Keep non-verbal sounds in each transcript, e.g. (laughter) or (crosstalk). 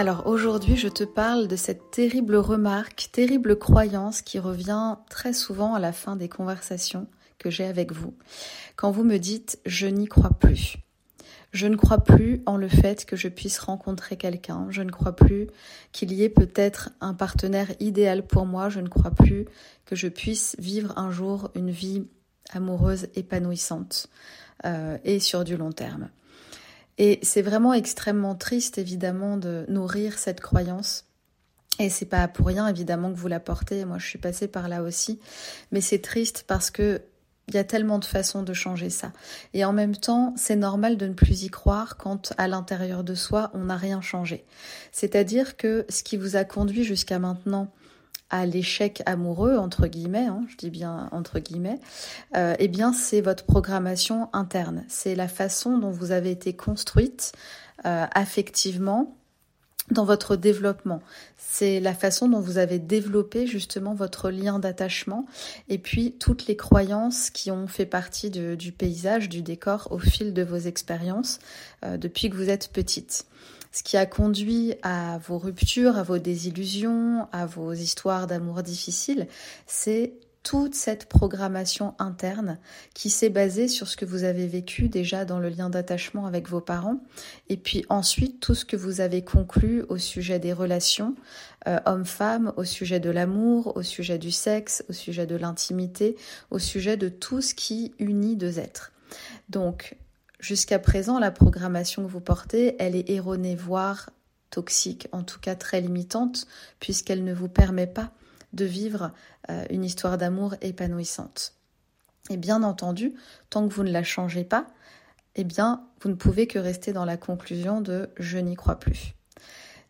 Alors aujourd'hui, je te parle de cette terrible remarque, terrible croyance qui revient très souvent à la fin des conversations que j'ai avec vous. Quand vous me dites je n'y crois plus. Je ne crois plus en le fait que je puisse rencontrer quelqu'un. Je ne crois plus qu'il y ait peut-être un partenaire idéal pour moi. Je ne crois plus que je puisse vivre un jour une vie amoureuse épanouissante euh, et sur du long terme. Et c'est vraiment extrêmement triste, évidemment, de nourrir cette croyance. Et c'est pas pour rien, évidemment, que vous la portez. Moi, je suis passée par là aussi. Mais c'est triste parce que il y a tellement de façons de changer ça. Et en même temps, c'est normal de ne plus y croire quand à l'intérieur de soi, on n'a rien changé. C'est-à-dire que ce qui vous a conduit jusqu'à maintenant à l'échec amoureux, entre guillemets, hein, je dis bien entre guillemets, euh, eh bien c'est votre programmation interne. C'est la façon dont vous avez été construite euh, affectivement dans votre développement. C'est la façon dont vous avez développé justement votre lien d'attachement et puis toutes les croyances qui ont fait partie du paysage, du décor au fil de vos expériences euh, depuis que vous êtes petite ce qui a conduit à vos ruptures, à vos désillusions, à vos histoires d'amour difficiles, c'est toute cette programmation interne qui s'est basée sur ce que vous avez vécu déjà dans le lien d'attachement avec vos parents, et puis ensuite tout ce que vous avez conclu au sujet des relations euh, hommes-femmes, au sujet de l'amour, au sujet du sexe, au sujet de l'intimité, au sujet de tout ce qui unit deux êtres. Donc Jusqu'à présent, la programmation que vous portez, elle est erronée, voire toxique, en tout cas très limitante, puisqu'elle ne vous permet pas de vivre euh, une histoire d'amour épanouissante. Et bien entendu, tant que vous ne la changez pas, eh bien, vous ne pouvez que rester dans la conclusion de je n'y crois plus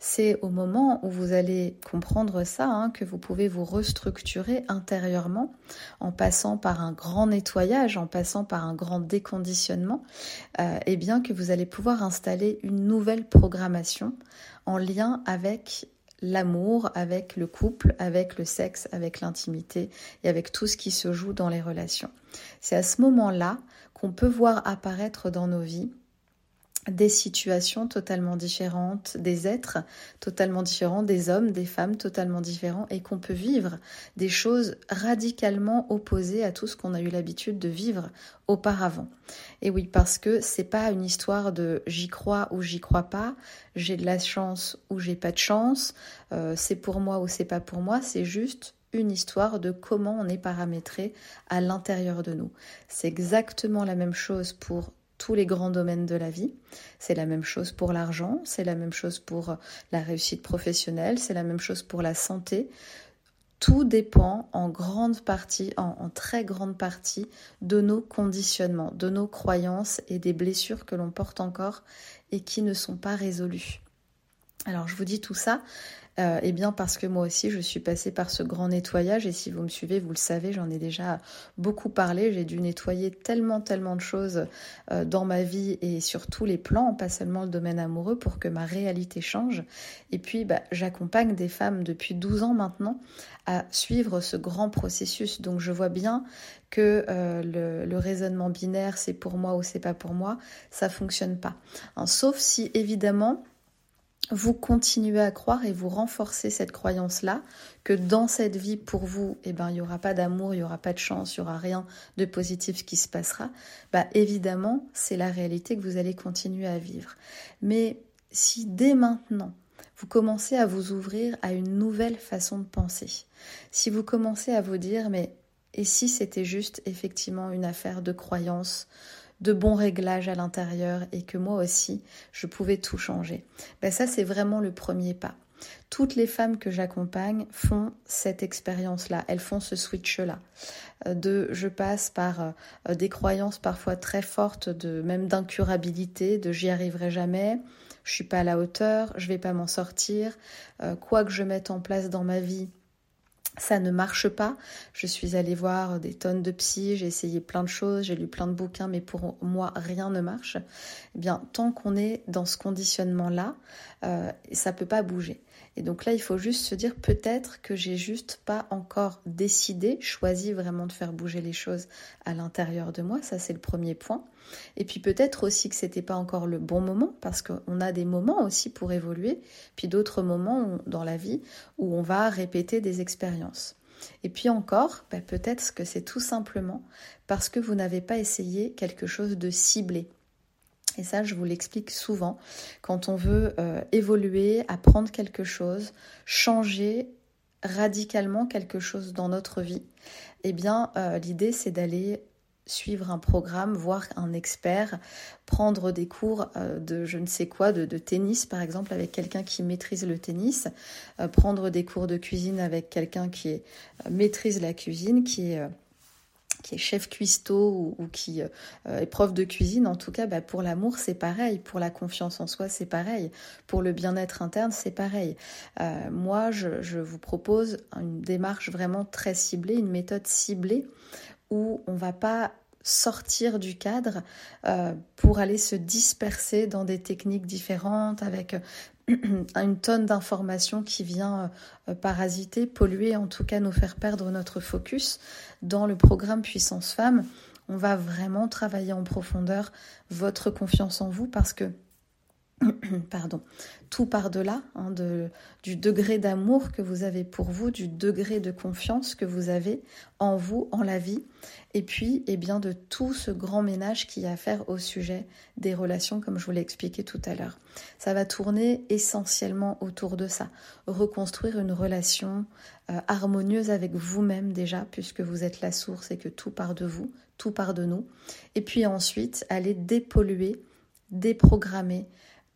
c'est au moment où vous allez comprendre ça hein, que vous pouvez vous restructurer intérieurement en passant par un grand nettoyage, en passant par un grand déconditionnement, et euh, eh bien que vous allez pouvoir installer une nouvelle programmation en lien avec l'amour, avec le couple, avec le sexe, avec l'intimité et avec tout ce qui se joue dans les relations. C'est à ce moment-là qu'on peut voir apparaître dans nos vies des situations totalement différentes, des êtres totalement différents, des hommes, des femmes totalement différents, et qu'on peut vivre des choses radicalement opposées à tout ce qu'on a eu l'habitude de vivre auparavant. Et oui, parce que c'est pas une histoire de j'y crois ou j'y crois pas, j'ai de la chance ou j'ai pas de chance, euh, c'est pour moi ou c'est pas pour moi, c'est juste une histoire de comment on est paramétré à l'intérieur de nous. C'est exactement la même chose pour tous les grands domaines de la vie. C'est la même chose pour l'argent, c'est la même chose pour la réussite professionnelle, c'est la même chose pour la santé. Tout dépend en grande partie, en, très grande partie, de nos conditionnements, de nos croyances et des blessures que l'on porte encore et qui ne sont pas résolues. Alors je vous dis tout ça euh, eh bien parce que moi aussi je suis passée par ce grand nettoyage et si vous me suivez, vous le savez, j'en ai déjà beaucoup parlé. J'ai dû nettoyer tellement, tellement de choses euh, dans ma vie et sur tous les plans, pas seulement le domaine amoureux, pour que ma réalité change. Et puis bah, j'accompagne des femmes depuis 12 ans maintenant à suivre ce grand processus. Donc je vois bien que euh, le, raisonnement binaire, c'est pour moi ou c'est pas pour moi, ça fonctionne pas. Hein, sauf si évidemment vous continuez à croire et vous renforcez cette croyance-là que dans cette vie, pour vous, eh ben, il n'y aura pas d'amour, il n'y aura pas de chance, il n'y aura rien de positif qui se passera, bah, évidemment, c'est la réalité que vous allez continuer à vivre. Mais si dès maintenant, vous commencez à vous ouvrir à une nouvelle façon de penser, si vous commencez à vous dire, mais et si c'était juste effectivement une affaire de croyance, de bons réglages à l'intérieur et que moi aussi, je pouvais tout changer. Ben ça, c'est vraiment le premier pas. Toutes les femmes que j'accompagne font cette expérience-là, elles font ce switch-là. Euh, de, je passe par euh, des croyances parfois très fortes, de même d'incurabilité, de j'y arriverai jamais, je suis pas à la hauteur, je vais pas m'en sortir, euh, quoi que je mette en place dans ma vie, ça ne marche pas. Je suis allée voir des tonnes de psy, j'ai essayé plein de choses, j'ai lu plein de bouquins, mais pour moi, rien ne marche. Eh bien, tant qu'on est dans ce conditionnement-là, euh, ça ne peut pas bouger. Et donc là, il faut juste se dire peut-être que j'ai juste pas encore décidé, choisi vraiment de faire bouger les choses à l'intérieur de moi. Ça, c'est le premier point. Et puis peut-être aussi que c'était pas encore le bon moment parce qu'on a des moments aussi pour évoluer, puis d'autres moments dans la vie où on va répéter des expériences. Et puis encore, bah, peut-être que c'est tout simplement parce que vous n'avez pas essayé quelque chose de ciblé. Ça, je vous l'explique souvent. Quand on veut euh, évoluer, apprendre quelque chose, changer radicalement quelque chose dans notre vie, eh bien, euh, l'idée, c'est d'aller suivre un programme, voir un expert, prendre des cours euh, de je ne sais quoi, de, tennis par exemple avec quelqu'un qui maîtrise le tennis, prendre des cours de cuisine avec quelqu'un qui maîtrise la cuisine, qui est qui est chef cuistot ou, qui euh, est prof de cuisine, en tout cas, bah, pour l'amour, c'est pareil. Pour la confiance en soi, c'est pareil. Pour le bien-être interne, c'est pareil. Euh, moi, je, vous propose une démarche vraiment très ciblée, une méthode ciblée où on va pas sortir du cadre euh, pour aller se disperser dans des techniques différentes avec (clears throat) une tonne d'informations qui vient euh, parasiter, polluer, en tout cas nous faire perdre notre focus. Dans le programme Puissance Femme, on va vraiment travailler en profondeur votre confiance en vous parce que (coughs) pardon, tout par-delà hein, du degré d'amour que vous avez pour vous, du degré de confiance que vous avez en vous, en la vie, et puis eh bien de tout ce grand ménage qui a à faire au sujet des relations, comme je vous l'ai expliqué tout à l'heure. Ça va tourner essentiellement autour de ça, reconstruire une relation euh, harmonieuse avec vous-même déjà, puisque vous êtes la source et que tout part de vous, tout part de nous, et puis ensuite aller dépolluer, déprogrammer,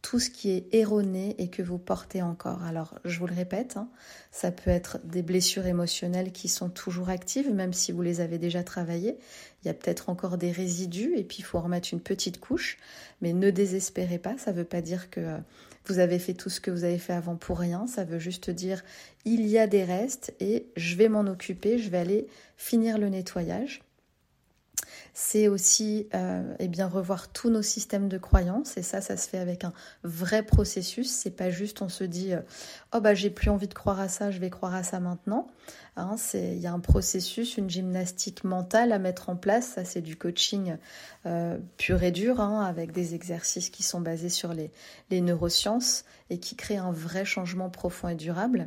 tout ce qui est erroné et que vous portez encore. Alors, je vous le répète, hein, ça peut être des blessures émotionnelles qui sont toujours actives, même si vous les avez déjà travaillées. Il y a peut-être encore des résidus et puis il faut remettre une petite couche. Mais ne désespérez pas, ça ne veut pas dire que euh, vous avez fait tout ce que vous avez fait avant pour rien. Ça veut juste dire il y a des restes et je vais m'en occuper, je vais aller finir le nettoyage c'est aussi euh, eh bien revoir tous nos systèmes de croyances. Et ça ça se fait avec un vrai processus. C'est pas juste on se dit euh, oh bah j'ai plus envie de croire à ça je vais croire à ça maintenant. Hein, c'est il y a un processus une gymnastique mentale à mettre en place. Ça c'est du coaching euh, pur et dur hein, avec des exercices qui sont basés sur les, les neurosciences et qui créent un vrai changement profond et durable.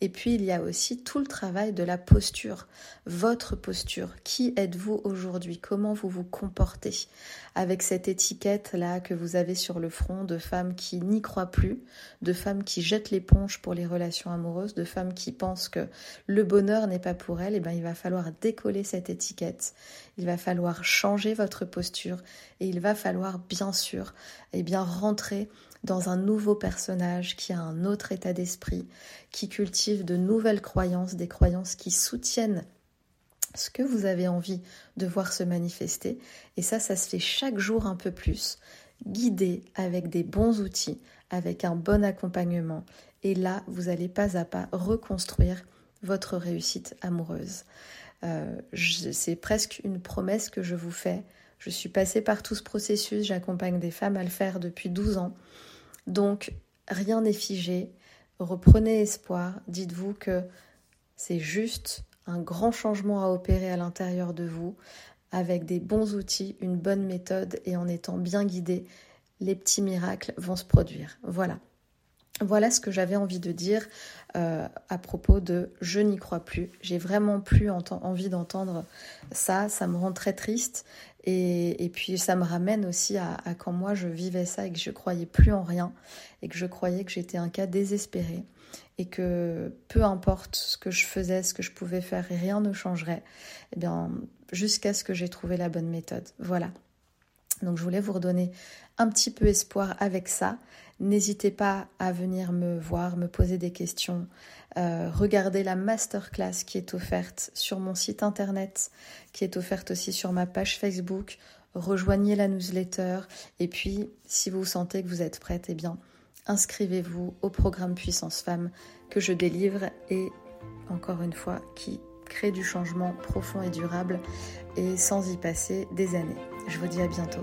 Et puis il y a aussi tout le travail de la posture. Votre posture. Qui êtes-vous aujourd'hui? Comment vous vous comportez avec cette étiquette-là que vous avez sur le front de femmes qui n'y croient plus, de femmes qui jettent l'éponge pour les relations amoureuses, de femmes qui pensent que le bonheur n'est pas pour elles, et eh bien il va falloir décoller cette étiquette. Il va falloir changer votre posture et il va falloir bien sûr et eh bien rentrer dans un nouveau personnage qui a un autre état d'esprit, qui cultive de nouvelles croyances, des croyances qui soutiennent ce que vous avez envie de voir se manifester. Et ça, ça se fait chaque jour un peu plus, guidé avec des bons outils, avec un bon accompagnement. Et là, vous allez pas à pas reconstruire votre réussite amoureuse. Euh, c'est presque une promesse que je vous fais. Je suis passée par tout ce processus, j'accompagne des femmes à le faire depuis 12 ans. Donc, rien n'est figé. Reprenez espoir. Dites-vous que c'est juste un grand changement à opérer à l'intérieur de vous avec des bons outils, une bonne méthode et en étant bien guidé, les petits miracles vont se produire. Voilà. Voilà ce que j'avais envie de dire euh, à propos de je n'y crois plus. J'ai vraiment plus envie d'entendre ça. Ça me rend très triste. Et, puis ça me ramène aussi à, à, quand moi je vivais ça et que je croyais plus en rien et que je croyais que j'étais un cas désespéré et que peu importe ce que je faisais, ce que je pouvais faire, rien ne changerait, eh bien, jusqu'à ce que j'ai trouvé la bonne méthode. Voilà. Donc je voulais vous redonner un petit peu espoir avec ça. N'hésitez pas à venir me voir, me poser des questions. Euh, regardez la masterclass qui est offerte sur mon site internet, qui est offerte aussi sur ma page Facebook. Rejoignez la newsletter. Et puis, si vous sentez que vous êtes prête, eh bien, inscrivez-vous au programme Puissance Femme que je délivre et encore une fois qui crée du changement profond et durable et sans y passer des années. Je vous dis à bientôt.